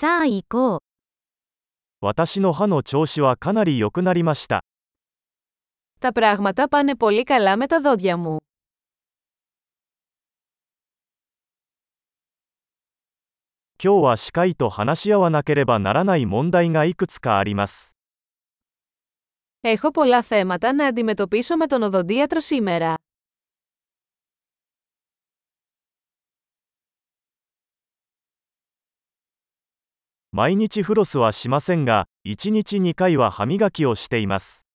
さあ行こう。私の歯の調子はかなり良くなりました。 Τα πράγματα πάνε πολύ καλά με τα δόντια μου. 今日は歯科医と話し合わなければならない問題がいくつかあります。 Έχω πολλά θέματα να αντιμετωπίσω με τον οδοντίατρο σήμερα. 毎日フロスはしませんが、1日2回は歯磨きをしています。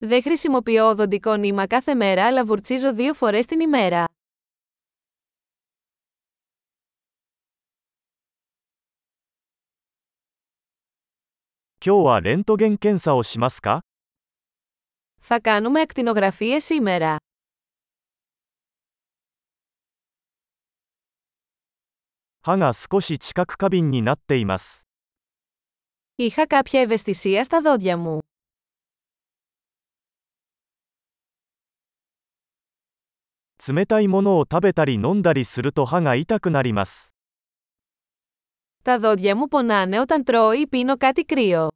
Δεν χρησιμοποιώ οδοντικό νήμα κάθε μέρα αλλά βουρτσίζω δύο φορές την ημέρα. 今日はレントゲン検査をしますか Θα κάνουμε ακτινογραφίες σήμερα. 歯が少し知覚過敏になっています。 Είχα κάποια ευαισθησία στα δόντια μου. 冷たいものを食べたり飲んだりすると歯が痛くなります。 Τα δόντια μου πονάνε όταν τρώω ή πίνω κάτι κρύο.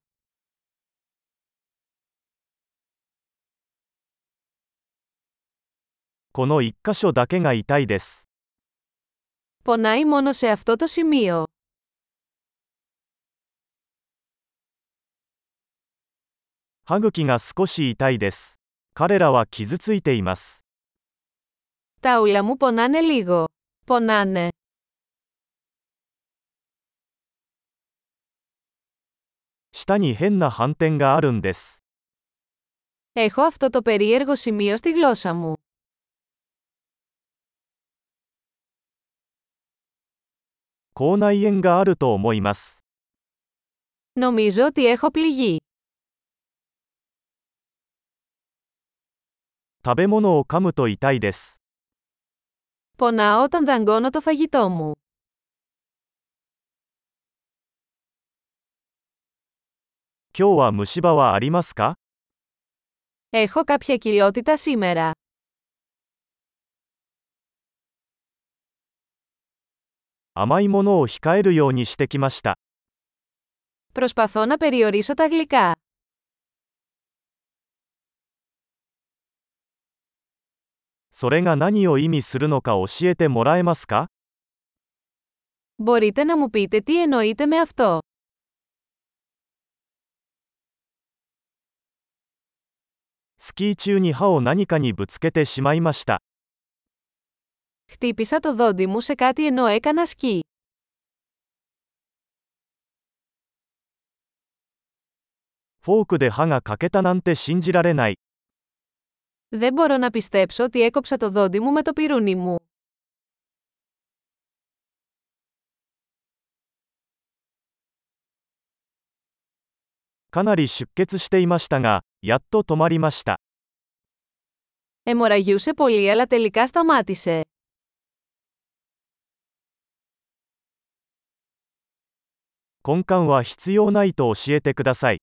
この1箇所だけが痛いです。 Πονάει μόνο σε αυτό το σημείο. 歯茎が少し痛いです。彼らは傷ついています。 Τα ούλα μου πονάνε λίγο. Πονάνε. 舌に変な斑点があるんです。 Έχω αυτό το περίεργο σημείο στη γλώσσα μου. 口内炎があると思います。 Νομίζω ότι έχω πληγεί. 食べ物を噛むと痛いです。 Πονάω όταν δαγκώνω το φαγητό μου. 今日は虫歯はありますか Έχω κάποια κοιλιότητα σήμερα. 甘いものを控えるようにしてきました。 Προσπαθώ να περιορίσω τα γλυκά. それが何を意味するのか教えてもらえますか Μπορείτε να μου πείτε τι εννοείτε με αυτό. スキー中に歯を何かにぶつけてしまいました。 Χτύπησα το δόντι μου σε κάτι ενώ έκανα σκι. Δεν μπορώ να πιστέψω ότι έκοψα το δόντι μου με το πυρούνι μου. Εμοραγιούσε πολύ αλλά τελικά σταμάτησε. 根幹は必要ないと教えてください。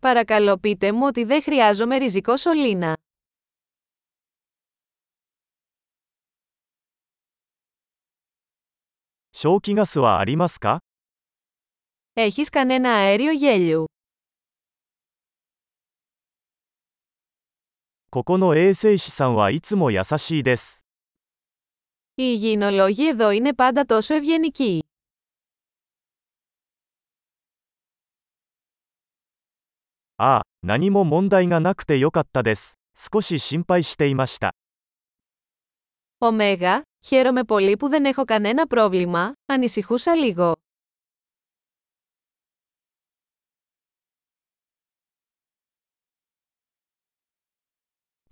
Παρακαλώ πείτε μου ότι δεν χρειάζομαι ριζικό σωλήνα. 消気ガスはありますか Έχεις κανένα αέριο γέλιου. ここの衛生士さんはいつも優しいです。 Οι υγιεινολόγοι εδώ είναι πάντα τόσο ευγενικοί. ああ、何も問題がなくてよかったです。少し心配していました。 Ωμέγα, χαίρομαι πολύ που δεν έχω κανένα πρόβλημα, ανησυχούσα λίγο.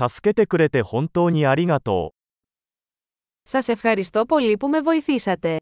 助けてくれて本当にありがとう。 Σας ευχαριστώ πολύ που με βοηθήσατε.